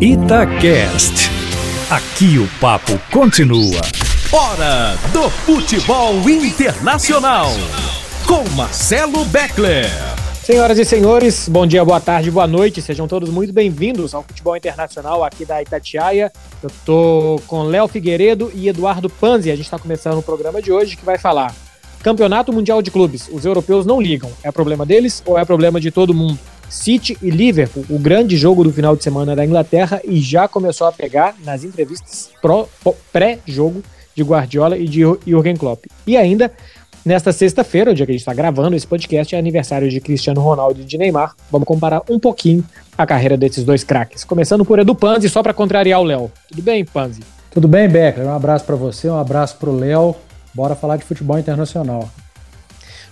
Itacast. Aqui o papo continua. Hora do futebol internacional. Com Marcelo Beckler. Senhoras e senhores, bom dia, boa tarde, boa noite. Sejam todos muito bem-vindos ao futebol internacional aqui da Itatiaia. Eu tô com Léo Figueiredo e Eduardo Panzi. A gente está começando o programa de hoje que vai falar Campeonato Mundial de Clubes. Os europeus não ligam. É problema deles ou é problema de todo mundo? City e Liverpool, o grande jogo do final de semana da Inglaterra, e já começou a pegar nas entrevistas pré-jogo de Guardiola e de Jürgen Klopp. E ainda, nesta sexta-feira, o dia que a gente está gravando esse podcast, é aniversário de Cristiano Ronaldo e de Neymar. Vamos comparar um pouquinho a carreira desses dois craques. Começando por Edu Panzi, só para contrariar o Léo. Tudo bem, Panzi? Tudo bem, Becker? Um abraço para você, um abraço para o Léo. Bora falar de futebol internacional.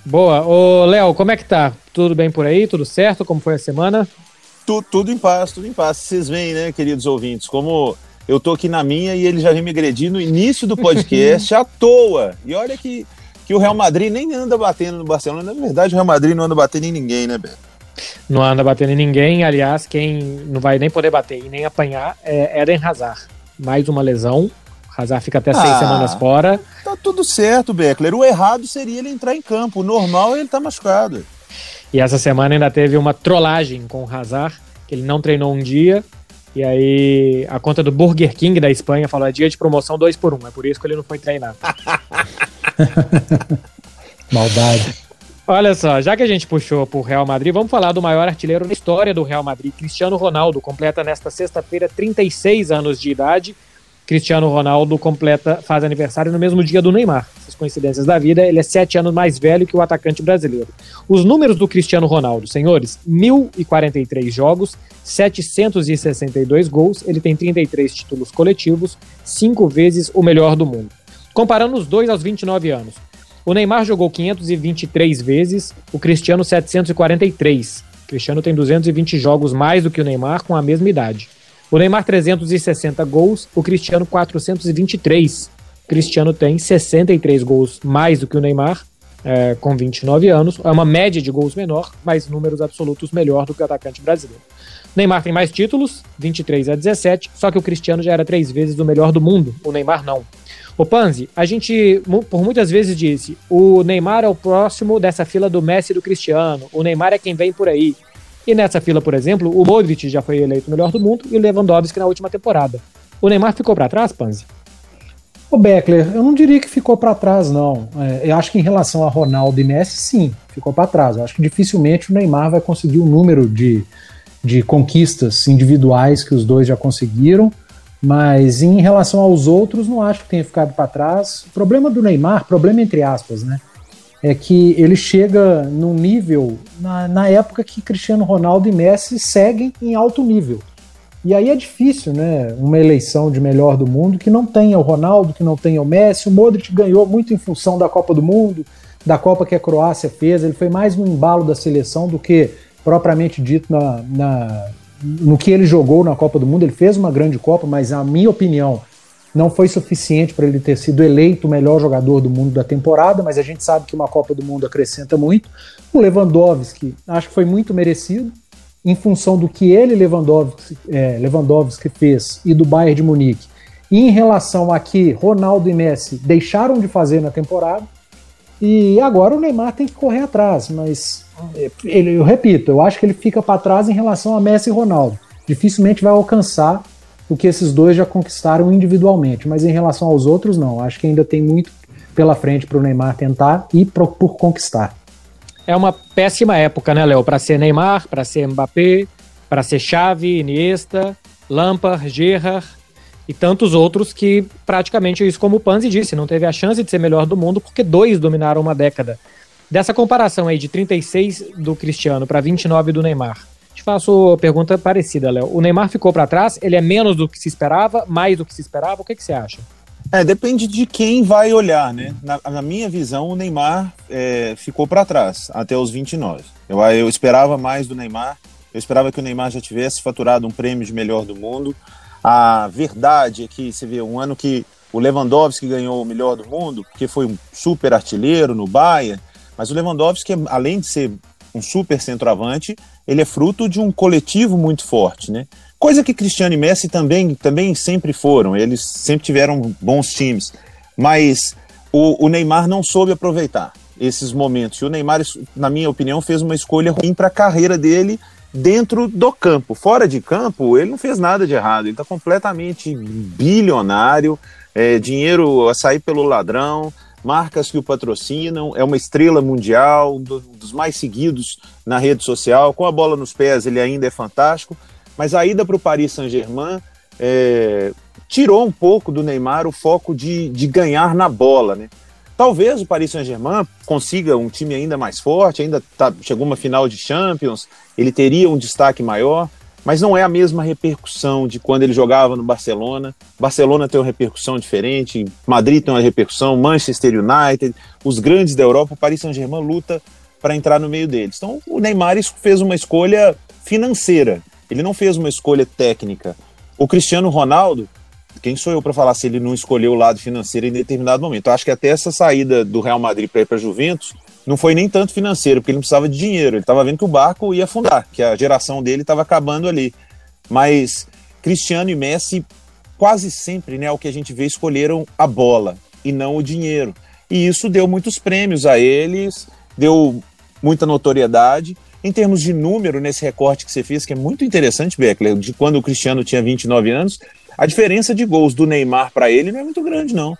Boa. Ô, Léo, como é que tá? Tudo bem por aí? Tudo certo? Como foi a semana? Tu, tudo em paz, tudo em paz. Vocês veem, né, queridos ouvintes, como eu tô aqui na minha e ele já vem me agredir no início do podcast à toa. E olha que, que o Real Madrid nem anda batendo no Barcelona. Na verdade, o Real Madrid não anda batendo em ninguém, né, Beto? Não anda batendo em ninguém. Aliás, quem não vai nem poder bater e nem apanhar é Eden Hazard. Mais uma lesão. Hazard fica até ah, seis semanas fora. Tá tudo certo, Beckler. O errado seria ele entrar em campo. O normal é ele estar tá machucado. E essa semana ainda teve uma trollagem com o Hazard, que ele não treinou um dia. E aí a conta do Burger King da Espanha falou: é dia de promoção 2 por 1 um. É por isso que ele não foi treinar. Maldade. Olha só, já que a gente puxou pro Real Madrid, vamos falar do maior artilheiro da história do Real Madrid, Cristiano Ronaldo, completa nesta sexta-feira 36 anos de idade Cristiano Ronaldo completa, faz aniversário no mesmo dia do Neymar. Essas coincidências da vida, ele é sete anos mais velho que o atacante brasileiro. Os números do Cristiano Ronaldo, senhores, 1.043 jogos, 762 gols, ele tem 33 títulos coletivos, cinco vezes o melhor do mundo. Comparando os dois aos 29 anos. O Neymar jogou 523 vezes, o Cristiano 743. O Cristiano tem 220 jogos mais do que o Neymar com a mesma idade. O Neymar 360 gols, o Cristiano 423. O Cristiano tem 63 gols mais do que o Neymar, é, com 29 anos. É uma média de gols menor, mas números absolutos melhor do que o atacante brasileiro. Neymar tem mais títulos, 23 a 17, só que o Cristiano já era três vezes o melhor do mundo, o Neymar não. O Panzi, a gente por muitas vezes disse: o Neymar é o próximo dessa fila do Messi e do Cristiano, o Neymar é quem vem por aí. E nessa fila, por exemplo, o Modric já foi eleito melhor do mundo e o Lewandowski na última temporada. O Neymar ficou para trás, Panzi? O Beckler, eu não diria que ficou para trás, não. É, eu acho que em relação a Ronaldo e Messi, sim, ficou para trás. Eu acho que dificilmente o Neymar vai conseguir o número de, de conquistas individuais que os dois já conseguiram. Mas em relação aos outros, não acho que tenha ficado para trás. O problema do Neymar, problema entre aspas, né? É que ele chega num nível na, na época que Cristiano Ronaldo e Messi seguem em alto nível. E aí é difícil, né? Uma eleição de melhor do mundo que não tenha o Ronaldo, que não tenha o Messi. O Modric ganhou muito em função da Copa do Mundo, da Copa que a Croácia fez. Ele foi mais no embalo da seleção do que propriamente dito na, na, no que ele jogou na Copa do Mundo. Ele fez uma grande Copa, mas, na minha opinião, não foi suficiente para ele ter sido eleito o melhor jogador do mundo da temporada, mas a gente sabe que uma Copa do Mundo acrescenta muito. O Lewandowski, acho que foi muito merecido, em função do que ele, Lewandowski, é, Lewandowski fez e do Bayern de Munique, e em relação a que Ronaldo e Messi deixaram de fazer na temporada. E agora o Neymar tem que correr atrás, mas é, ele, eu repito, eu acho que ele fica para trás em relação a Messi e Ronaldo. Dificilmente vai alcançar o que esses dois já conquistaram individualmente, mas em relação aos outros, não. Acho que ainda tem muito pela frente para o Neymar tentar e pro, por conquistar. É uma péssima época, né, Léo? Para ser Neymar, para ser Mbappé, para ser Xavi, Iniesta, Lampard, Gerrard e tantos outros que praticamente isso como o Panzi disse, não teve a chance de ser melhor do mundo porque dois dominaram uma década. Dessa comparação aí de 36 do Cristiano para 29 do Neymar, faço pergunta parecida, Léo. O Neymar ficou para trás? Ele é menos do que se esperava? Mais do que se esperava? O que, que você acha? É, depende de quem vai olhar, né? Na, na minha visão, o Neymar é, ficou para trás até os 29. Eu, eu esperava mais do Neymar. Eu esperava que o Neymar já tivesse faturado um prêmio de melhor do mundo. A verdade é que você vê um ano que o Lewandowski ganhou o melhor do mundo, porque foi um super artilheiro no Bayern, mas o Lewandowski, além de ser um super centroavante, ele é fruto de um coletivo muito forte, né? Coisa que Cristiano e Messi também, também sempre foram, eles sempre tiveram bons times, mas o, o Neymar não soube aproveitar esses momentos. E o Neymar, na minha opinião, fez uma escolha ruim para a carreira dele dentro do campo. Fora de campo, ele não fez nada de errado. Ele está completamente bilionário, é, dinheiro a sair pelo ladrão, marcas que o patrocinam, é uma estrela mundial, um dos mais seguidos na rede social. Com a bola nos pés, ele ainda é fantástico. Mas a ida para o Paris Saint-Germain é, tirou um pouco do Neymar o foco de, de ganhar na bola, né? Talvez o Paris Saint-Germain consiga um time ainda mais forte, ainda tá, chegou uma final de Champions, ele teria um destaque maior, mas não é a mesma repercussão de quando ele jogava no Barcelona. Barcelona tem uma repercussão diferente, Madrid tem uma repercussão, Manchester United, os grandes da Europa, Paris Saint-Germain luta para entrar no meio deles. Então o Neymar fez uma escolha financeira, ele não fez uma escolha técnica. O Cristiano Ronaldo quem sou eu para falar se ele não escolheu o lado financeiro em determinado momento? Eu acho que até essa saída do Real Madrid para ir para Juventus não foi nem tanto financeiro, porque ele não precisava de dinheiro. Ele estava vendo que o barco ia afundar, que a geração dele estava acabando ali. Mas Cristiano e Messi quase sempre, né, o que a gente vê, escolheram a bola e não o dinheiro. E isso deu muitos prêmios a eles, deu muita notoriedade. Em termos de número, nesse recorte que você fez, que é muito interessante, Beckler, de quando o Cristiano tinha 29 anos, a diferença de gols do Neymar para ele não é muito grande, não.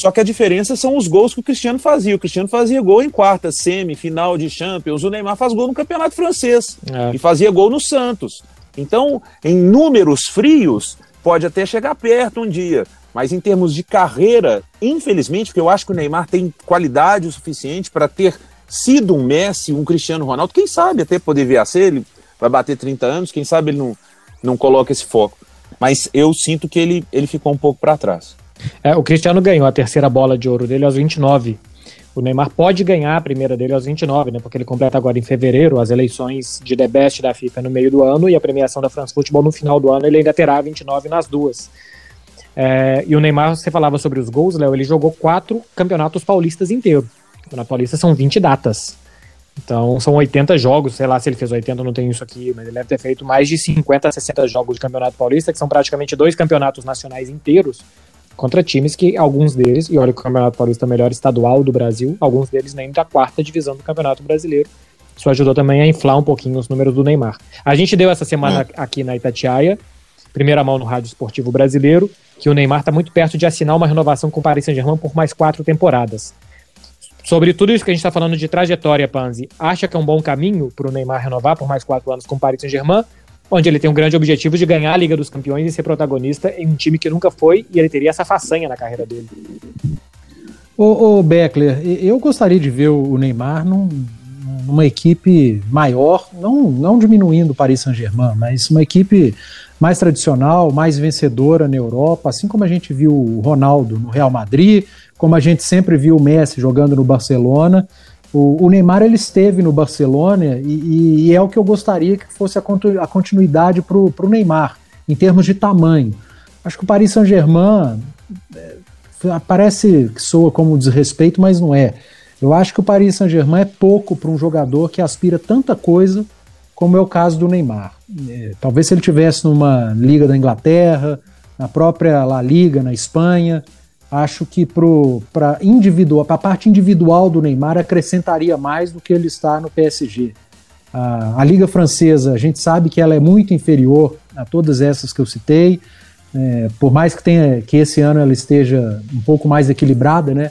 Só que a diferença são os gols que o Cristiano fazia. O Cristiano fazia gol em quarta, semi, final de Champions. O Neymar faz gol no Campeonato Francês é. e fazia gol no Santos. Então, em números frios, pode até chegar perto um dia. Mas em termos de carreira, infelizmente, porque eu acho que o Neymar tem qualidade o suficiente para ter sido um Messi, um Cristiano Ronaldo, quem sabe até poder vir a ser, ele vai bater 30 anos, quem sabe ele não, não coloca esse foco mas eu sinto que ele, ele ficou um pouco para trás. É, o Cristiano ganhou a terceira bola de ouro dele aos 29. O Neymar pode ganhar a primeira dele aos 29, né? Porque ele completa agora em fevereiro as eleições de The Best da FIFA no meio do ano e a premiação da France Football no final do ano. Ele ainda terá 29 nas duas. É, e o Neymar, você falava sobre os gols, Léo, ele jogou quatro campeonatos paulistas inteiros. Campeonato paulista são 20 datas. Então são 80 jogos, sei lá se ele fez 80, não tenho isso aqui, mas ele deve ter feito mais de 50, 60 jogos de Campeonato Paulista, que são praticamente dois campeonatos nacionais inteiros, contra times que alguns deles, e olha que o Campeonato Paulista é o melhor estadual do Brasil, alguns deles nem da quarta divisão do Campeonato Brasileiro. Isso ajudou também a inflar um pouquinho os números do Neymar. A gente deu essa semana aqui na Itatiaia, primeira mão no Rádio Esportivo Brasileiro, que o Neymar está muito perto de assinar uma renovação com o Paris Saint-Germain por mais quatro temporadas. Sobre tudo isso que a gente está falando de trajetória, Panzi, acha que é um bom caminho para o Neymar renovar por mais quatro anos com o Paris Saint-Germain, onde ele tem um grande objetivo de ganhar a Liga dos Campeões e ser protagonista em um time que nunca foi, e ele teria essa façanha na carreira dele. Ô Beckler, eu gostaria de ver o Neymar num, numa equipe maior, não, não diminuindo o Paris Saint-Germain, mas uma equipe mais tradicional, mais vencedora na Europa, assim como a gente viu o Ronaldo no Real Madrid, como a gente sempre viu o Messi jogando no Barcelona. O, o Neymar ele esteve no Barcelona e, e, é o que eu gostaria que fosse a, a continuidade para o Neymar, em termos de tamanho. Acho que o Paris Saint-Germain é, parece que soa como desrespeito, mas não é. Eu acho que o Paris Saint-Germain é pouco para um jogador que aspira tanta coisa como é o caso do Neymar. É, talvez se ele tivesse numa liga da Inglaterra, na própria La Liga na Espanha, acho que para individual, a parte individual do Neymar acrescentaria mais do que ele está no PSG. A, a, Liga Francesa, a gente sabe que ela é muito inferior a todas essas que eu citei, é, por mais que, tenha, que esse ano ela esteja um pouco mais equilibrada, né?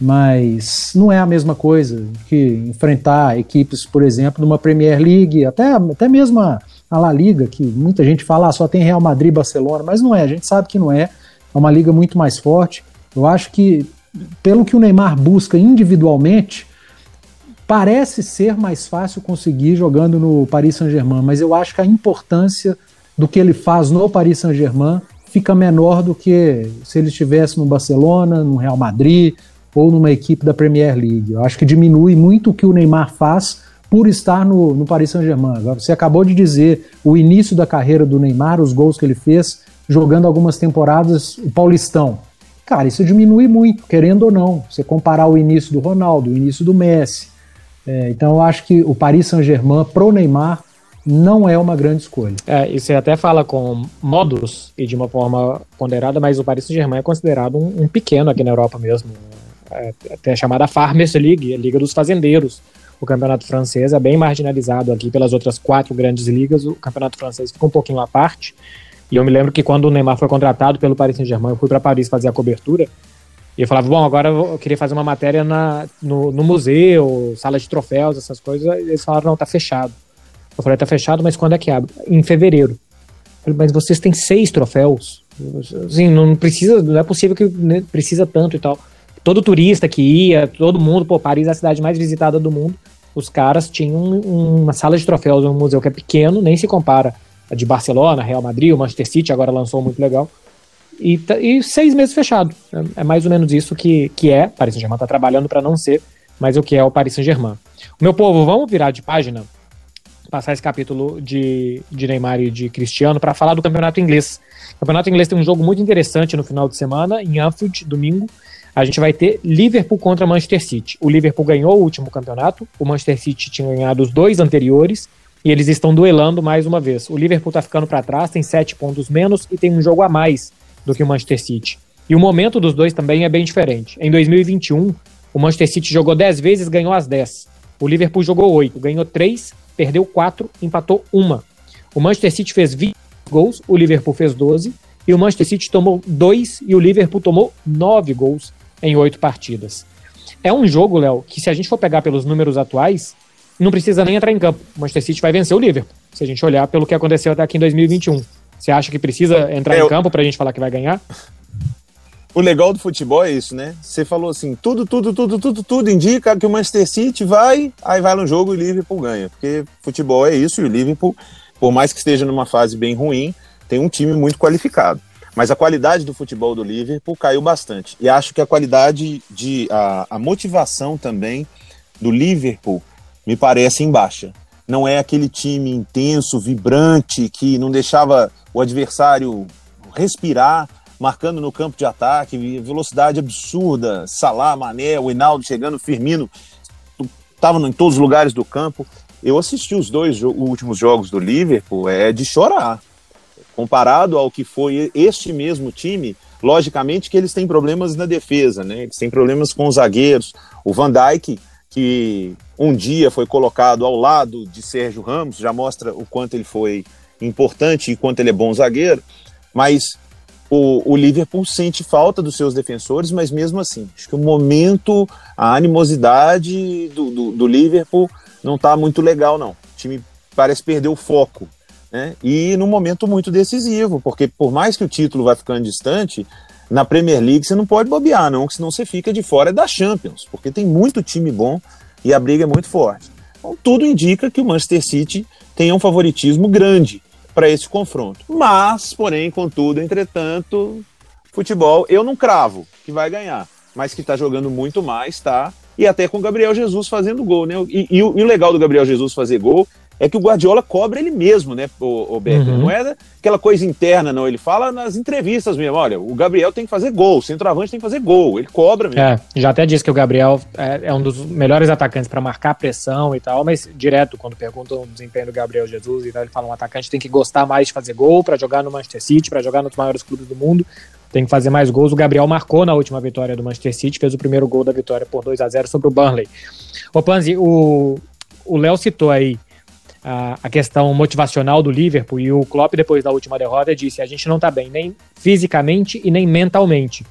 Mas não é a mesma coisa que enfrentar equipes, por exemplo, numa Premier League, até, até mesmo a, a La Liga, que muita gente fala ah, só tem Real Madrid Barcelona, mas não é, a gente sabe que não é. É uma liga muito mais forte. Eu acho que, pelo que o Neymar busca individualmente, parece ser mais fácil conseguir jogando no Paris Saint-Germain, mas eu acho que a importância do que ele faz no Paris Saint-Germain fica menor do que se ele estivesse no Barcelona, no Real Madrid ou numa equipe da Premier League. Eu acho que diminui muito o que o Neymar faz por estar no, no Paris Saint-Germain. Você acabou de dizer o início da carreira do Neymar, os gols que ele fez jogando algumas temporadas o Paulistão. Cara, isso diminui muito, querendo ou não. Você comparar o início do Ronaldo, o início do Messi. É, então eu acho que o Paris Saint-Germain pro Neymar não é uma grande escolha. É, e você até fala com modos e de uma forma ponderada, mas o Paris Saint-Germain é considerado um, um, pequeno aqui na Europa mesmo. É, até chamada Farmers League, a Liga dos Fazendeiros. O campeonato francês é bem marginalizado aqui pelas outras quatro grandes ligas. O campeonato francês fica um pouquinho à parte. E eu me lembro que quando o Neymar foi contratado pelo Paris Saint-Germain, eu fui para Paris fazer a cobertura. E eu falava, bom, agora eu queria fazer uma matéria na, no, no museu, sala de troféus, essas coisas. E eles falaram, não, tá fechado. Eu falei, tá fechado, mas quando é que abre? Em fevereiro. Eu falei, mas vocês têm seis troféus. Assim, não precisa, não é possível que né, precisa tanto e tal. Todo turista que ia, todo mundo, pô, Paris é a cidade mais visitada do mundo. Os caras tinham uma sala de troféus, um museu que é pequeno, nem se compara de Barcelona, Real Madrid, o Manchester City agora lançou muito legal. E, e seis meses fechado. É, é, mais ou menos isso que, que é. Paris Saint-Germain está trabalhando para não ser, mas o que é o Paris Saint-Germain. Meu povo, vamos virar de página passar esse capítulo de, de Neymar e de Cristiano para falar do campeonato inglês. O campeonato inglês tem um jogo muito interessante no final de semana, em Anfield, domingo. A gente vai ter Liverpool contra Manchester City. O Liverpool ganhou o último campeonato, o Manchester City tinha ganhado os dois anteriores, e eles estão duelando mais uma vez. O Liverpool está ficando para trás, tem sete pontos menos e tem um jogo a mais do que o Manchester City. E o momento dos dois também é bem diferente. Em 2021, o Manchester City jogou 10 vezes, ganhou as 10. O Liverpool jogou 8, ganhou 3 perdeu 4, empatou uma. O Manchester City fez 20 gols, o Liverpool fez 12, e o Manchester City tomou 2 e o Liverpool tomou 9 gols em 8 partidas. É um jogo, Léo, que se a gente for pegar pelos números atuais, não precisa nem entrar em campo. O Manchester City vai vencer o Liverpool, se a gente olhar pelo que aconteceu até aqui em 2021. Você acha que precisa entrar é, em campo para a gente falar que vai ganhar? o legal do futebol é isso, né? Você falou assim, tudo, tudo, tudo, tudo, tudo indica que o Manchester City vai, aí vai no jogo e o Liverpool ganha. Porque futebol é isso e o Liverpool, por mais que esteja numa fase bem ruim, tem um time muito qualificado. Mas a qualidade do futebol do Liverpool caiu bastante. E acho que a qualidade de. a, a motivação também do Liverpool me parece em baixa. Não é aquele time intenso, vibrante, que não deixava o adversário respirar marcando no campo de ataque, velocidade absurda, Salah, Mané, o Hinaldo chegando, Firmino, estavam em todos os lugares do campo. Eu assisti os dois últimos jogos do Liverpool, é de chorar. Comparado ao que foi este mesmo time, logicamente que eles têm problemas na defesa, né? Eles têm problemas com os zagueiros. O Van Dijk, que um dia foi colocado ao lado de Sérgio Ramos, já mostra o quanto ele foi importante e quanto ele é bom zagueiro, mas o, o, Liverpool sente falta dos seus defensores, mas mesmo assim, acho que o momento, a animosidade do, do, do Liverpool não está muito legal, não. O time parece perder o foco. Né? E num momento muito decisivo, porque por mais que o título vai ficando distante, na Premier League você não pode bobear, não, senão você fica de fora da Champions, porque tem muito time bom e a briga é muito forte. Então tudo indica que o Manchester City tem um favoritismo grande para esse confronto. Mas, porém, contudo, entretanto, futebol, eu não cravo que vai ganhar, mas que está jogando muito mais, tá? E até com o Gabriel Jesus fazendo gol, né? E, e, e, o legal do Gabriel Jesus fazer gol é que o Guardiola cobra ele mesmo, né, o, o Becker? Uhum. Não é aquela coisa interna, não. Ele fala nas entrevistas mesmo: olha, o Gabriel tem que fazer gol, o centroavante tem que fazer gol. Ele cobra mesmo. É, já até disse que o Gabriel é, é um dos melhores atacantes para marcar pressão e tal, mas direto, quando perguntam o desempenho do Gabriel Jesus e tal, ele fala: um atacante tem que gostar mais de fazer gol para jogar no Manchester City, para jogar nos maiores clubes do mundo. Tem que fazer mais gols. O Gabriel marcou na última vitória do Manchester City, fez o primeiro gol da vitória por 2 a 0 sobre o Burnley. Ô Panzi, o Léo citou aí a, a questão motivacional do Liverpool e o Klopp, depois da última derrota, disse: a gente não está bem nem fisicamente e nem mentalmente.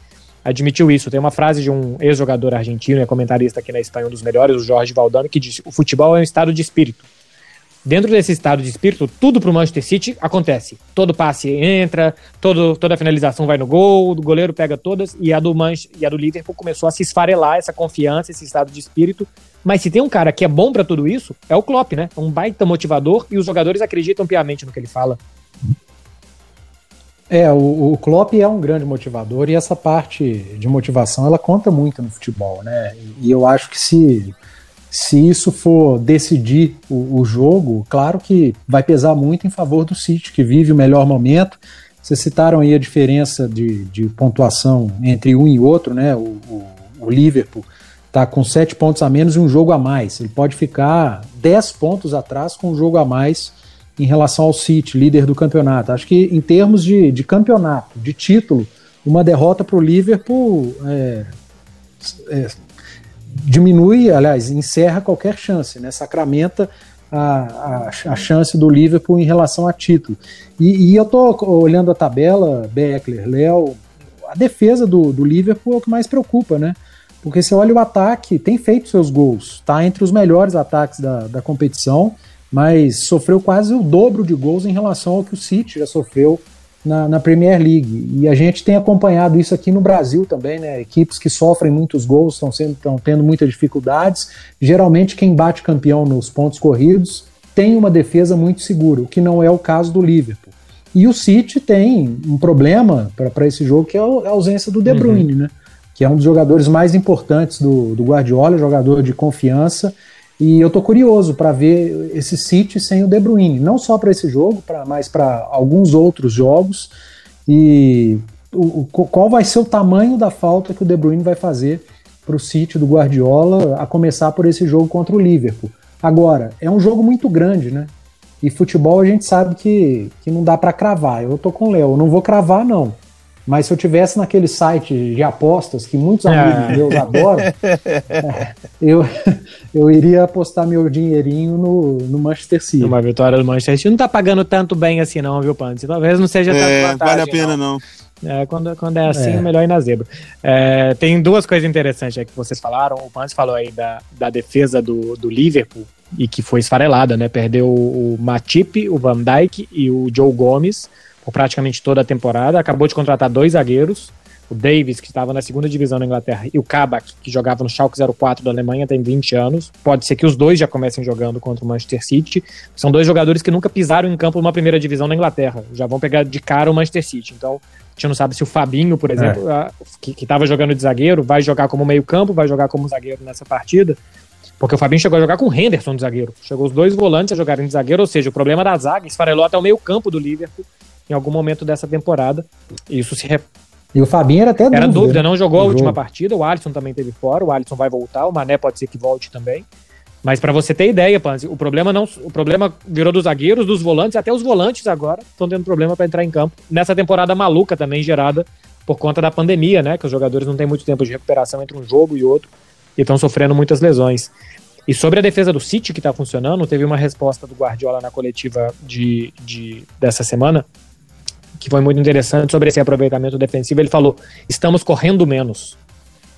Admitiu isso. Tem uma frase de um ex-jogador argentino, é comentarista aqui na Espanha, um dos melhores, o Jorge Valdano, que disse: o futebol é um estado de espírito. Dentro desse estado de espírito, tudo para o Manchester City acontece. Todo passe entra, todo, toda finalização vai no gol, o goleiro pega todas, e a do Manch, e a do Liverpool começou a se esfarelar essa confiança, esse estado de espírito. Mas se tem um cara que é bom para tudo isso, é o Klopp, né? É um baita motivador e os jogadores acreditam piamente no que ele fala. É, o, o Klopp é um grande motivador e essa parte de motivação ela conta muito no futebol, né? E eu acho que se se isso for decidir o, o, jogo, claro que vai pesar muito em favor do City, que vive o melhor momento. Vocês citaram aí a diferença de, de pontuação entre um e outro, né? O, o, o Liverpool está com sete pontos a menos e um jogo a mais. Ele pode ficar dez pontos atrás com um jogo a mais em relação ao City, líder do campeonato. Acho que em termos de, de campeonato, de título, uma derrota para o Liverpool é, é, diminui, aliás, encerra qualquer chance, né? sacramenta a, a, a, chance do Liverpool em relação a título. E, e eu tô olhando a tabela, Beckler, Léo, a defesa do, do Liverpool é o que mais preocupa, né? Porque você olha o ataque, tem feito seus gols, tá entre os melhores ataques da, da competição, mas sofreu quase o dobro de gols em relação ao que o City já sofreu na, na, Premier League. E a gente tem acompanhado isso aqui no Brasil também, né? Equipes que sofrem muitos gols estão sendo estão tendo muitas dificuldades. Geralmente quem bate campeão nos pontos corridos tem uma defesa muito segura, o que não é o caso do Liverpool. E o City tem um problema para esse jogo que é a ausência do De uhum. Bruyne, uhum. né? Que é um dos jogadores mais importantes do, do Guardiola, jogador de confiança. E eu tô curioso para ver esse City sem o De Bruyne, não só para esse jogo, pra, mas para alguns outros jogos. E o, o, qual vai ser o tamanho da falta que o De Bruyne vai fazer para o City do Guardiola, a começar por esse jogo contra o Liverpool. Agora, é um jogo muito grande, né? E futebol a gente sabe que, que não dá para cravar. Eu tô com o Léo, não vou cravar não. Mas se eu tivesse naquele site de apostas que muitos amigos é. meus adoram, eu, eu iria apostar meu dinheirinho no, no Manchester City. Uma vitória do Manchester City não tá pagando tanto bem assim, não, viu, Pantz? Talvez não seja é, tanto vantagem, Vale a pena, não. não. É, quando, quando é assim, é. melhor ir na zebra. É, tem duas coisas interessantes aí que vocês falaram. O Pantz falou aí da, da defesa do, do Liverpool e que foi esfarelada, né? Perdeu o Matip, o Van Dijk e o Joe Gomes por praticamente toda a temporada. Acabou de contratar dois zagueiros, o Davis, que estava na segunda divisão da Inglaterra, e o Kabak, que jogava no Schalke 04 da Alemanha, tem 20 anos. Pode ser que os dois já comecem jogando contra o Manchester City. São dois jogadores que nunca pisaram em campo numa primeira divisão da Inglaterra. Já vão pegar de cara o Manchester City. Então, a gente não sabe se o Fabinho, por exemplo, é. que estava jogando de zagueiro, vai jogar como meio campo, vai jogar como zagueiro nessa partida. Porque o Fabinho chegou a jogar com o Henderson de zagueiro. Chegou os dois volantes a jogarem de zagueiro, ou seja, o problema da zaga esfarelou até o meio campo do Liverpool em algum momento dessa temporada. Isso se. E o Fabinho era até dúvida. Era dúvida, né? não jogou a última partida. O Alisson também teve fora. O Alisson vai voltar. O Mané pode ser que volte também. Mas para você ter ideia, Panzi, o problema não, o problema virou dos zagueiros, dos volantes, até os volantes agora estão tendo problema para entrar em campo. Nessa temporada maluca também gerada por conta da pandemia, né? Que os jogadores não têm muito tempo de recuperação entre um jogo e outro e estão sofrendo muitas lesões. E sobre a defesa do City que está funcionando, teve uma resposta do Guardiola na coletiva de, de, dessa semana que foi muito interessante sobre esse aproveitamento defensivo. Ele falou: estamos correndo menos,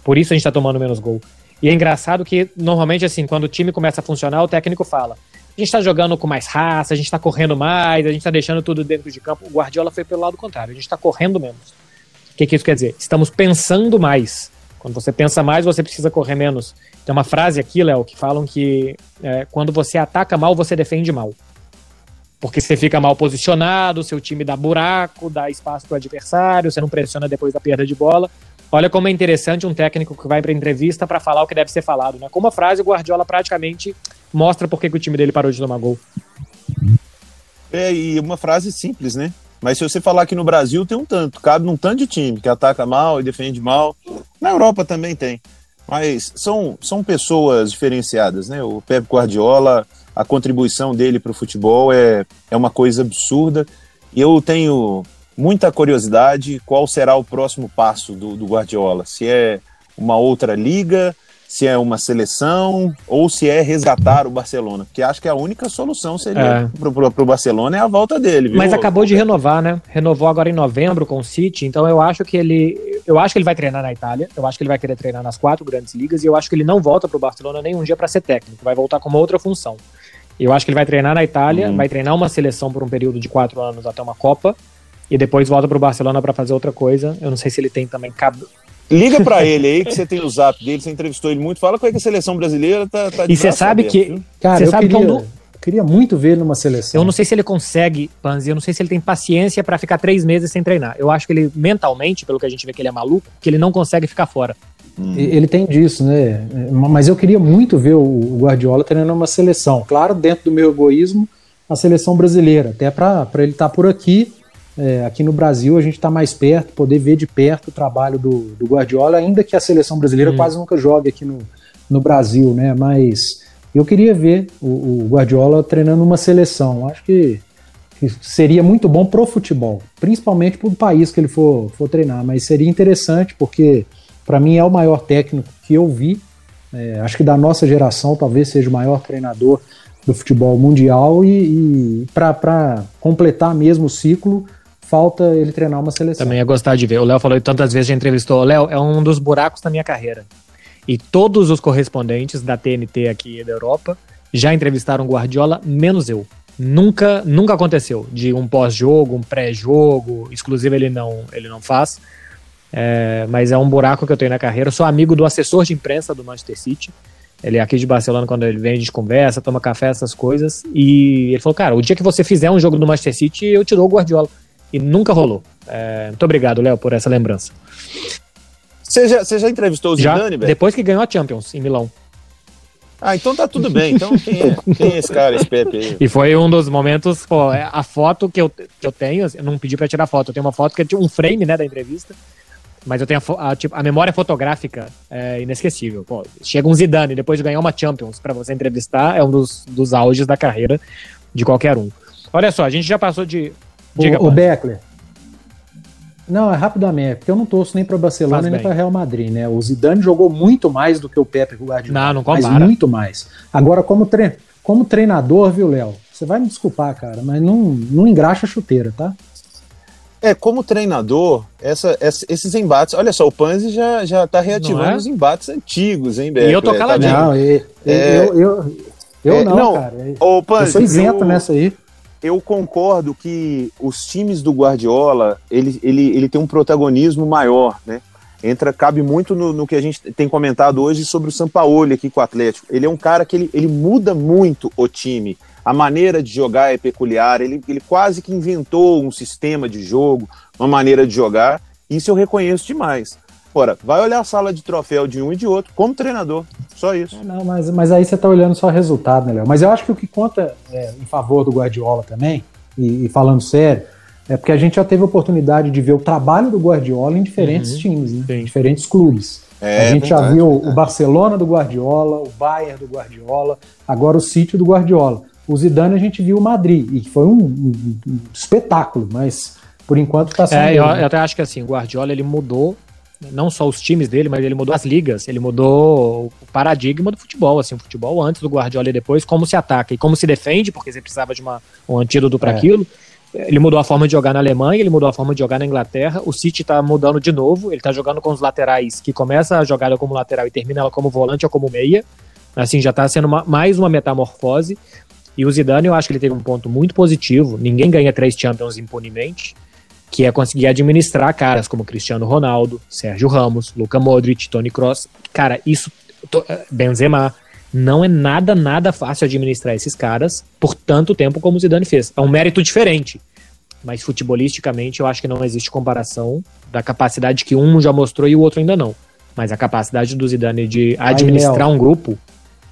por isso a gente está tomando menos gol. E é engraçado que, normalmente, assim, quando o time começa a funcionar, o técnico fala: a gente está jogando com mais raça, a gente está correndo mais, a gente está deixando tudo dentro de campo. O Guardiola foi pelo lado contrário: a gente está correndo menos. O que, que isso quer dizer? Estamos pensando mais. Quando você pensa mais, você precisa correr menos. Tem uma frase aqui, Léo, que falam que é, quando você ataca mal, você defende mal porque você fica mal posicionado, seu time dá buraco, dá espaço para o adversário, você não pressiona depois da perda de bola. Olha como é interessante um técnico que vai para entrevista para falar o que deve ser falado, né? Com uma frase, o Guardiola praticamente mostra por que o time dele parou de tomar gol. É, e uma frase simples, né? Mas se você falar que no Brasil tem um tanto, cabe num tanto de time que ataca mal e defende mal. Na Europa também tem. Mas são, são pessoas diferenciadas, né? O Pep Guardiola a contribuição dele para o futebol é, é uma coisa absurda. E eu tenho muita curiosidade qual será o próximo passo do, do Guardiola. Se é uma outra liga, se é uma seleção ou se é resgatar o Barcelona. Porque acho que a única solução seria é. para o Barcelona é a volta dele. Viu? Mas acabou de renovar, né? Renovou agora em novembro com o City, então eu acho que ele. Eu acho que ele vai treinar na Itália, eu acho que ele vai querer treinar nas quatro grandes ligas, e eu acho que ele não volta para o Barcelona nem um dia para ser técnico, vai voltar com uma outra função. Eu acho que ele vai treinar na Itália, uhum. vai treinar uma seleção por um período de quatro anos até uma Copa, e depois volta para o Barcelona para fazer outra coisa. Eu não sei se ele tem também cab... Liga para ele aí que você tem o zap dele, você entrevistou ele muito. Fala como é que a seleção brasileira tá, tá de E você sabe aberto, que, cara, você sabe queria, que queria muito ver ele numa seleção. Eu não sei se ele consegue, Panzi, eu não sei se ele tem paciência para ficar três meses sem treinar. Eu acho que ele mentalmente, pelo que a gente vê que ele é maluco, que ele não consegue ficar fora. Hum. Ele tem disso, né? Mas eu queria muito ver o Guardiola treinando uma seleção. Claro, dentro do meu egoísmo, a seleção brasileira. Até para ele estar tá por aqui, é, aqui no Brasil, a gente está mais perto, poder ver de perto o trabalho do, do Guardiola, ainda que a seleção brasileira hum. quase nunca jogue aqui no, no Brasil, né? Mas eu queria ver o, o Guardiola treinando uma seleção. Acho que seria muito bom pro futebol, principalmente pro país que ele for, for treinar, mas seria interessante porque para mim é o maior técnico que eu vi, é, acho que da nossa geração talvez seja o maior treinador do futebol mundial e, e para completar mesmo o ciclo falta ele treinar uma seleção. Também ia gostar de ver. O Léo falou tantas vezes, já entrevistou. Léo, é um dos buracos da minha carreira. E todos os correspondentes da TNT aqui da Europa já entrevistaram Guardiola, menos eu. Nunca, nunca aconteceu de um pós-jogo, um pré-jogo, exclusivo ele não, ele não faz. É, mas é um buraco que eu tenho na carreira. Eu sou amigo do assessor de imprensa do Manchester City. Ele é aqui de Barcelona, quando ele vem, a gente conversa, toma café, essas coisas. E ele falou, cara, o dia que você fizer um jogo do Manchester City, eu te dou o Guardiola. E nunca rolou. É, muito obrigado, Léo, por essa lembrança. Você já, você já entrevistou o Zidane, já, Depois que ganhou a Champions, em Milão. Ah, então tá tudo bem. Então quem é, quem é esse cara, esse Pepe aí? E foi um dos momentos, pô, é, a foto que eu, que eu tenho, eu não pedi pra tirar foto, eu tenho uma foto que é um frame, né, da entrevista, mas eu tenho a, a, tipo, a memória fotográfica é inesquecível. Pô, chega um Zidane depois de ganhar uma Champions para você entrevistar, é um dos, dos auges da carreira de qualquer um. Olha só, a gente já passou de. Diga, o, o Beckler, não, é rapidamente, porque eu não torço nem para Barcelona nem para Real Madrid, né? O Zidane jogou muito mais do que o Pepe Guardiola. Não, não compara. Mas muito mais. Agora, como, tre como treinador, viu, Léo? Você vai me desculpar, cara, mas não, não engraxa a chuteira, tá? É, como treinador, essa, essa, esses embates. Olha só, o Panzi já, já tá reativando é? os embates antigos, hein, Beto? E eu tô caladinho. Tá não, eu, é, eu, eu, eu é, não, não, cara. Ô, Panzi, eu sou isento eu, nessa aí eu concordo que os times do Guardiola, ele, ele, ele tem um protagonismo maior, né? Entra, cabe muito no, no que a gente tem comentado hoje sobre o Sampaoli aqui com o Atlético. Ele é um cara que ele, ele muda muito o time. A maneira de jogar é peculiar. Ele, ele quase que inventou um sistema de jogo, uma maneira de jogar. Isso eu reconheço demais. Ora, vai olhar a sala de troféu de um e de outro como treinador. Só isso. É, não, mas, mas aí você está olhando só o resultado, né, Léo? Mas eu acho que o que conta é, em favor do Guardiola também, e, e, falando sério, é porque a gente já teve a oportunidade de ver o trabalho do Guardiola em diferentes uhum, times, né? Em diferentes clubes. É, a gente verdade, já viu verdade. o Barcelona do Guardiola, o Bayern do Guardiola, agora o City do Guardiola. O Zidane a gente viu o Madrid, e foi um, um, um espetáculo, mas por enquanto está sendo. É, eu, eu, até acho que assim, o Guardiola ele mudou não só os times dele, mas ele mudou as ligas, ele mudou o paradigma do futebol, assim, o futebol antes do Guardiola e depois, como se ataca e como se defende, porque você precisava de uma, um antídoto para é. aquilo. Ele mudou a forma de jogar na Alemanha, ele mudou a forma de jogar na Inglaterra. O City tá mudando de novo, ele tá jogando com os laterais, que começa a jogada como lateral e termina ela como volante ou como meia. Assim, já tá sendo uma, mais uma metamorfose. E o Zidane, eu acho que ele teve um ponto muito positivo. Ninguém ganha três Champions impunemente que é conseguir administrar caras como Cristiano Ronaldo, Sérgio Ramos, Luca Modric, Tony Kroos. Cara, isso eh, Benzema não é nada nada fácil administrar esses caras por tanto tempo como o Zidane fez. É um mérito diferente. Mas futebolisticamente eu acho que não existe comparação da capacidade que um já mostrou e o outro ainda não. Mas a capacidade do Zidane de administrar Ai, um grupo,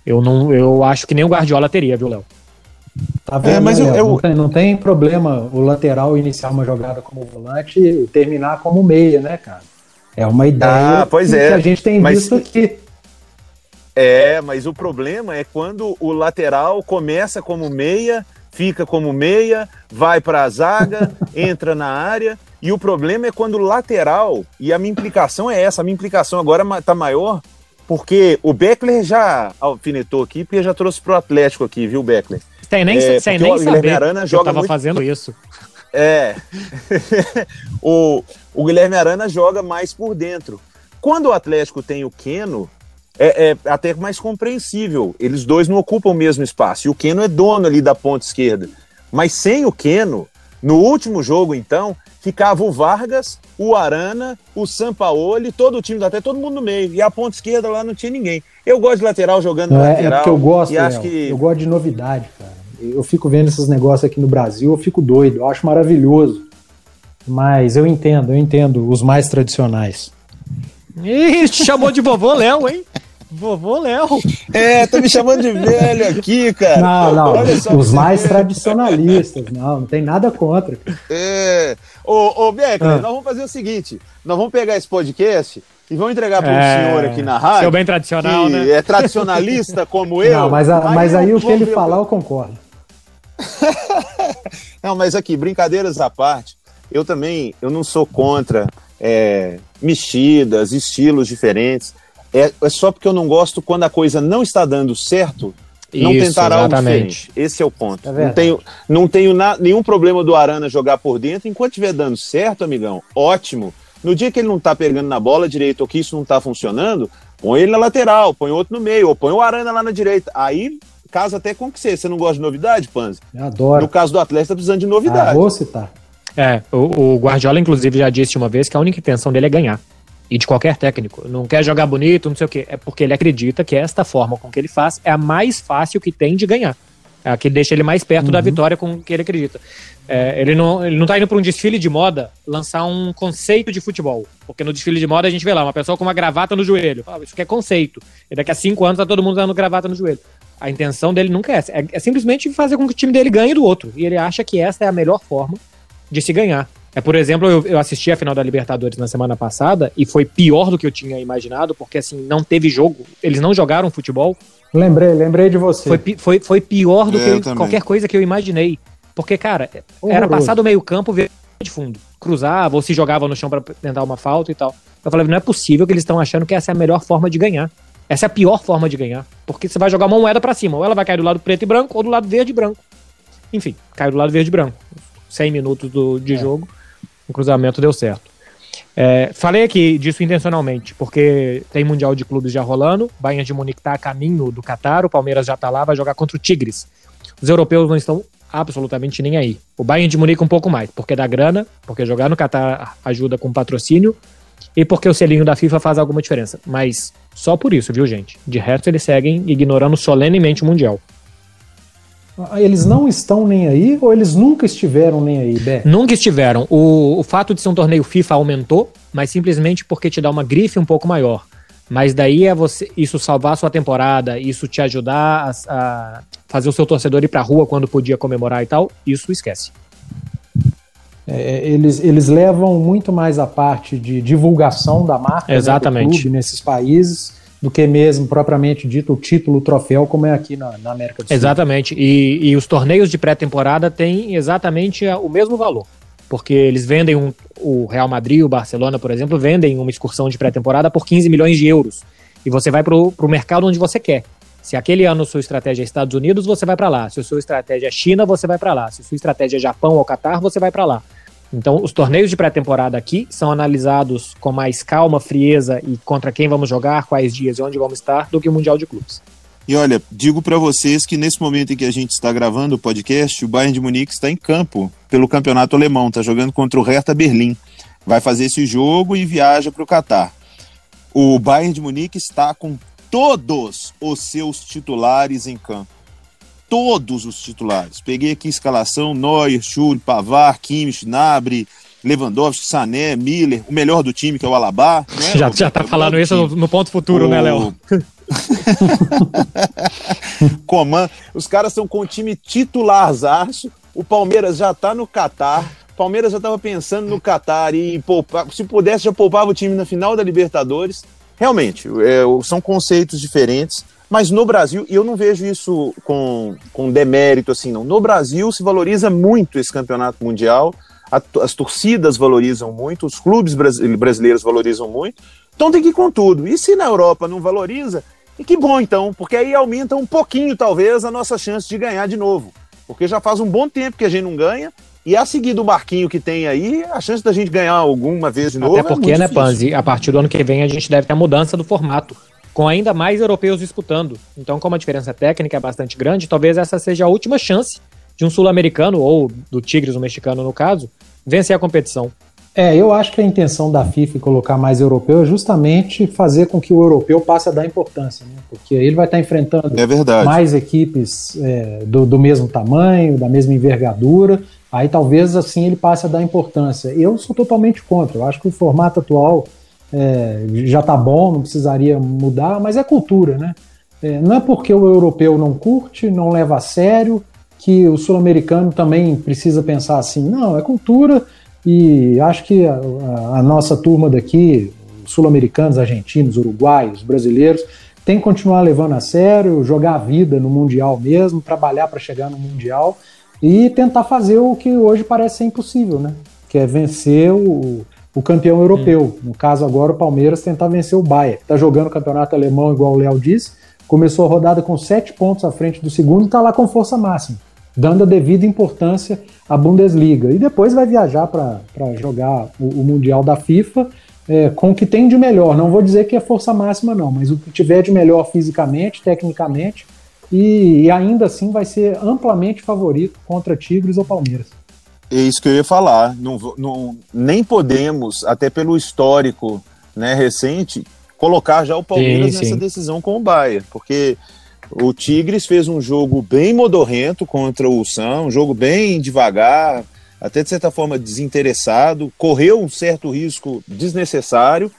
eu não eu acho que nem o Guardiola teria, viu, Léo? Tá vendo, é, mas né, eu, eu... Não, tem, não, tem, problema o lateral iniciar uma jogada como volante e terminar como meia, né, cara? É uma ideia ah, pois que, é. a gente tem mas... visto aqui. É, mas o problema é quando o lateral começa como meia, fica como meia, vai para a zaga, entra na área. E o problema é quando o lateral, e a minha implicação é essa, a minha implicação agora está maior, porque o Beckler já alfinetou aqui, porque já trouxe pro Atlético aqui, viu, Beckler? Sem nem, é, sem nem o saber Arana joga eu tava muito... fazendo isso. É. o, o Guilherme Arana joga mais por dentro. Quando o Atlético tem o Keno, é, é, até mais compreensível. Eles dois não ocupam o mesmo espaço. E o Keno é dono ali da ponta esquerda. Mas sem o Keno, no último jogo, então, ficava o Vargas, o Arana, o Sampaoli, todo o time até todo mundo no meio. E a ponta esquerda lá não tinha ninguém. Eu gosto de lateral jogando é, lateral. É porque eu gosto, e acho que... eu gosto de novidade, cara. Eu fico vendo esses negócios aqui no Brasil, eu fico doido, eu acho maravilhoso. Mas eu entendo, eu entendo os mais tradicionais. Ih, chamou de vovô Léo, hein? Vovô Léo. É, tá me chamando de velho aqui, cara. Não, não. Os mais tradicionalistas, não, não tem nada contra. É. Ô, ô Becker, ah. nós vamos fazer o seguinte: nós vamos pegar esse podcast e vamos entregar para um é, senhor aqui na rádio. Seu bem tradicional, né? É tradicionalista como eu. Não, mas, a, mas aí, aí o que ele falar, eu concordo. Não, mas aqui, brincadeiras à parte, eu também, eu não sou contra é, mexidas, estilos diferentes. É, é só porque eu não gosto quando a coisa não está dando certo, não Isso, tentar algo exatamente. diferente. Esse é o ponto. É não tenho, não tenho na- nenhum problema do Arana jogar por dentro. Enquanto estiver dando certo, amigão, ótimo. No dia que ele não tá pegando na bola direito ou que isso não tá funcionando, põe ele na lateral, põe outro no meio, ou põe o Arana lá na direita. Aí casa até com que você. Você não gosta de novidade, Panzi? Eu No adoro. caso do Atlético, tá precisando de Ah, novidade. vou citar. É, o, o Guardiola, inclusive, já disse uma vez que a única intenção dele é ganhar. E de qualquer técnico. Não quer jogar bonito, não sei o quê. É porque ele acredita que esta forma com que ele faz é a mais fácil que tem de ganhar. É a que deixa ele mais perto da vitória com que ele acredita. É, ele, não, ele não tá indo para um desfile de moda lançar um conceito de futebol. Porque no desfile de moda a gente vê lá uma pessoa com uma gravata no joelho. Fala, isso aqui é conceito. E daqui a cinco anos tá todo mundo usando gravata no joelho. A intenção dele nunca é essa. É, é simplesmente fazer com que o time dele ganhe do outro. E ele acha que essa é a melhor forma de se ganhar. É, por exemplo, eu, eu assisti a final da Libertadores na semana passada e foi pior do que eu tinha imaginado, porque assim, não teve jogo, eles não jogaram futebol. Lembrei, lembrei de você. Foi, foi, foi pior do É, que eu também. qualquer coisa que eu imaginei. Porque, cara, era Horroroso. passar do meio-campo, ver de fundo. Cruzava ou se jogava no chão pra tentar uma falta e tal. Eu falei, não é possível que eles estão achando que essa é a melhor forma de ganhar. Essa é a pior forma de ganhar. Porque você vai jogar uma moeda pra cima. Ou ela vai cair do lado preto e branco, ou do lado verde e branco. Enfim, caiu do lado verde e branco. 100 minutos do, de É. jogo, o cruzamento deu certo. É, falei aqui disso intencionalmente, porque tem Mundial de Clubes já rolando, Bayern de Munique tá a caminho do Catar, o Palmeiras já tá lá, vai jogar contra o Tigres. Os europeus não estão absolutamente nem aí. O Bayern de Munique um pouco mais, porque dá grana, porque jogar no Catar ajuda com patrocínio e porque o selinho da FIFA faz alguma diferença. Mas só por isso, viu, gente? De resto, eles seguem ignorando solenemente o Mundial. Ah, Eles não estão nem aí ou eles nunca estiveram nem aí, Bé? Nunca estiveram. O, o fato de ser um torneio FIFA aumentou, mas simplesmente porque te dá uma grife um pouco maior. Mas daí é você isso salvar a sua temporada, isso te ajudar a, a fazer o seu torcedor ir pra rua quando podia comemorar e tal, isso esquece. É, eles, eles levam muito mais a parte de divulgação da marca né, do Exatamente. clube nesses países do que mesmo propriamente dito o título, o troféu, como é aqui na, na América do Sul. Exatamente. E, e os torneios de pré-temporada têm exatamente o mesmo valor. Porque eles vendem um, o Real Madrid, o Barcelona, por exemplo, vendem uma excursão de pré-temporada por 15 milhões de euros. E você vai pro, pro mercado onde você quer. Se aquele ano sua estratégia é Estados Unidos, você vai para lá. Se a sua estratégia é China, você vai para lá. Se a sua estratégia é Japão ou Catar, você vai para lá. Então, os torneios de pré-temporada aqui são analisados com mais calma, frieza e contra quem vamos jogar, quais dias e onde vamos estar, do que o Mundial de Clubes. E olha, digo para vocês que nesse momento em que a gente está gravando o podcast, o Bayern de Munique está em campo pelo campeonato alemão, está jogando contra o Hertha Berlim. Vai fazer esse jogo e viaja para o Catar. O Bayern de Munique está com todos os seus titulares em campo. Todos os titulares. Peguei aqui escalação: Neuer, Schul, Pavar, Kimmich, Gnabry, Lewandowski, Sané, Miller, o melhor do time que é o Alaba. né, Já, já tá o falando isso no, no ponto futuro, né, Léo? Coman. Os caras estão com o time titularzaço. O Palmeiras já tá no Catar. O Palmeiras já tava pensando no Catar e poupar, se pudesse já poupava o time na final da Libertadores. Realmente, é, são conceitos diferentes. Mas no Brasil, e eu não vejo isso com, com demérito assim, não. No Brasil se valoriza muito esse campeonato mundial, a- as torcidas valorizam muito, os clubes bras- brasileiros valorizam muito. Então tem que ir com tudo. E se na Europa não valoriza, e que bom então, porque aí aumenta um pouquinho, talvez, a nossa chance de ganhar de novo. Porque já faz um bom tempo que a gente não ganha, e a seguir do barquinho que tem aí, a chance da gente ganhar alguma vez de novo. Até porque, é né, difícil. Panzi, a partir do ano que vem a gente deve ter a mudança do formato, com ainda mais europeus disputando. Então, como a diferença técnica é bastante grande, talvez essa seja a última chance de um sul-americano, ou do Tigres, o mexicano no caso, vencer a competição. É, eu acho que a intenção da FIFA colocar mais europeu é justamente fazer com que o europeu passe a dar importância, né? Porque ele vai estar enfrentando É mais equipes é, do, do mesmo tamanho, da mesma envergadura, aí talvez assim ele passe a dar importância. Eu sou totalmente contra, eu acho que o formato atual é, já tá bom, não precisaria mudar, mas é cultura, né? É, não é porque o europeu não curte, não leva a sério, que o sul-americano também precisa pensar assim. Não, é cultura e acho que a, a- nossa turma daqui, os sul-americanos, argentinos, uruguaios, brasileiros, tem que continuar levando a sério, jogar a vida no Mundial mesmo, trabalhar para chegar no Mundial e tentar fazer o que hoje parece ser impossível, né? Que é vencer o, o campeão europeu. Hum. No caso agora o Palmeiras tentar vencer o Bayern. Está jogando o campeonato alemão igual o Léo disse, começou a rodada com sete pontos à frente do segundo e está lá com força máxima, dando a devida importância à Bundesliga. E depois vai viajar para jogar o, o, Mundial da FIFA é, com o que tem de melhor. Não vou dizer que é força máxima, não, mas o que tiver de melhor fisicamente, tecnicamente, e, e ainda assim vai ser amplamente favorito contra Tigres ou Palmeiras. É isso que eu ia falar. Não, não, nem podemos, até pelo histórico né, recente, colocar já o Palmeiras sim, nessa sim. decisão com o Bayern, porque o Tigres fez um jogo bem modorrento contra o São, um jogo bem devagar, até de certa forma desinteressado, correu um certo risco desnecessário,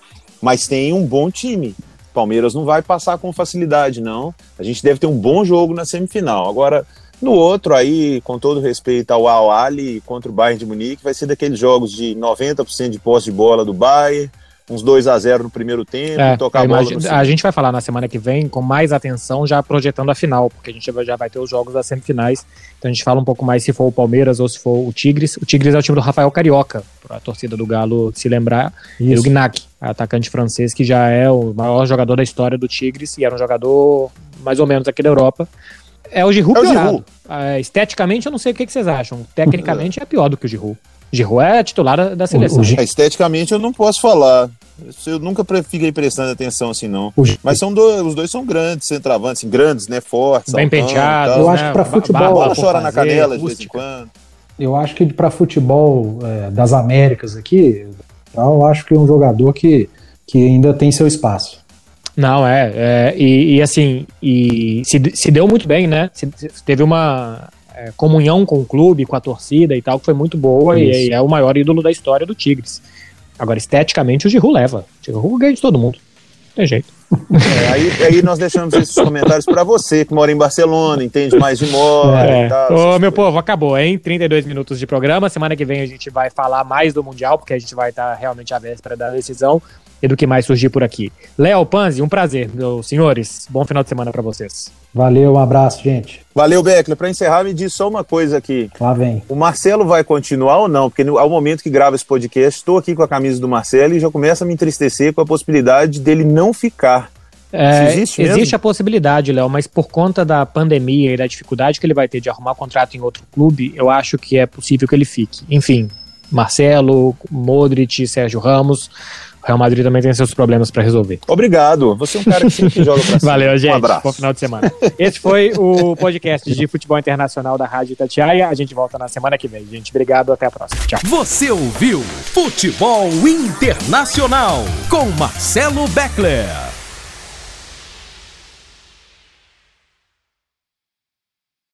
mas tem um bom time. Palmeiras não vai passar com facilidade, não. A gente deve ter um bom jogo na semifinal. Agora, no outro aí, com todo respeito ao Al Ali contra o Bayern de Munique, vai ser daqueles jogos de 90% de posse de bola do Bayern, uns 2 a 0 no primeiro tempo, é, tocar a bola imagino, A gente vai falar na semana que vem com mais atenção, já projetando a final, porque a gente já vai ter os jogos das semifinais. Então a gente fala um pouco mais se for o Palmeiras ou se for o Tigres. O Tigres é o time do Rafael Carioca, para a torcida do Galo se lembrar. Isso. E o Gnac, atacante francês, que já é o maior jogador da história do Tigres e era um jogador mais ou menos aqui da Europa. É o Giroud é piorado. É, esteticamente, eu não sei o que, que vocês acham. Tecnicamente, é pior do que o Giroud. Giroud é titular da seleção. O, o, esteticamente eu não posso falar. Eu nunca fiquei prestando atenção assim, não. Mas são dois, os dois são grandes centroavantes, assim, grandes, né? Fortes. Bem penteados. Eu acho que para futebol. A bola chora na canela de vez em quando. Eu acho que para futebol é, das Américas aqui, eu acho que é um jogador que, que ainda tem seu espaço. Não, é. é e, e, assim, e se, se deu muito bem, né? Se, teve uma é, comunhão com o clube, com a torcida e tal, que foi muito boa e, e, é o maior ídolo da história do Tigres. Agora, esteticamente, o Giroud leva. O Giroud ganha de todo mundo. Não tem jeito. É, aí, aí nós deixamos esses comentários para você, que mora em Barcelona, entende mais de moda é. e tal. Ô, meu povo, acabou, hein? 32 minutos de programa. Semana que vem a gente vai falar mais do Mundial, porque a gente vai estar realmente à véspera da decisão e do que mais surgir por aqui. Léo Panzi, um prazer, meus senhores. Bom final de semana para vocês. Valeu, um abraço, gente. Valeu, Beckler. Para encerrar, me diz só uma coisa aqui. Lá vem. O Marcelo vai continuar ou não? Porque no, ao momento que grava esse podcast, estou aqui com a camisa do Marcelo e já começa a me entristecer com a possibilidade dele não ficar. É, existe, existe, a possibilidade, Léo, mas por conta da pandemia e da dificuldade que ele vai ter de arrumar contrato em outro clube, eu acho que é possível que ele fique. Enfim, Marcelo, Modric, Sérgio Ramos Real Madrid também tem seus problemas para resolver. Obrigado. Você é um cara que sempre joga pra cima. Valeu, gente. Um abraço. Bom final de semana. Esse foi o podcast de futebol internacional da Rádio Itatiaia. A gente volta na semana que vem, gente. Obrigado, até a próxima. Tchau. Você ouviu Futebol Internacional com Marcelo Beckler.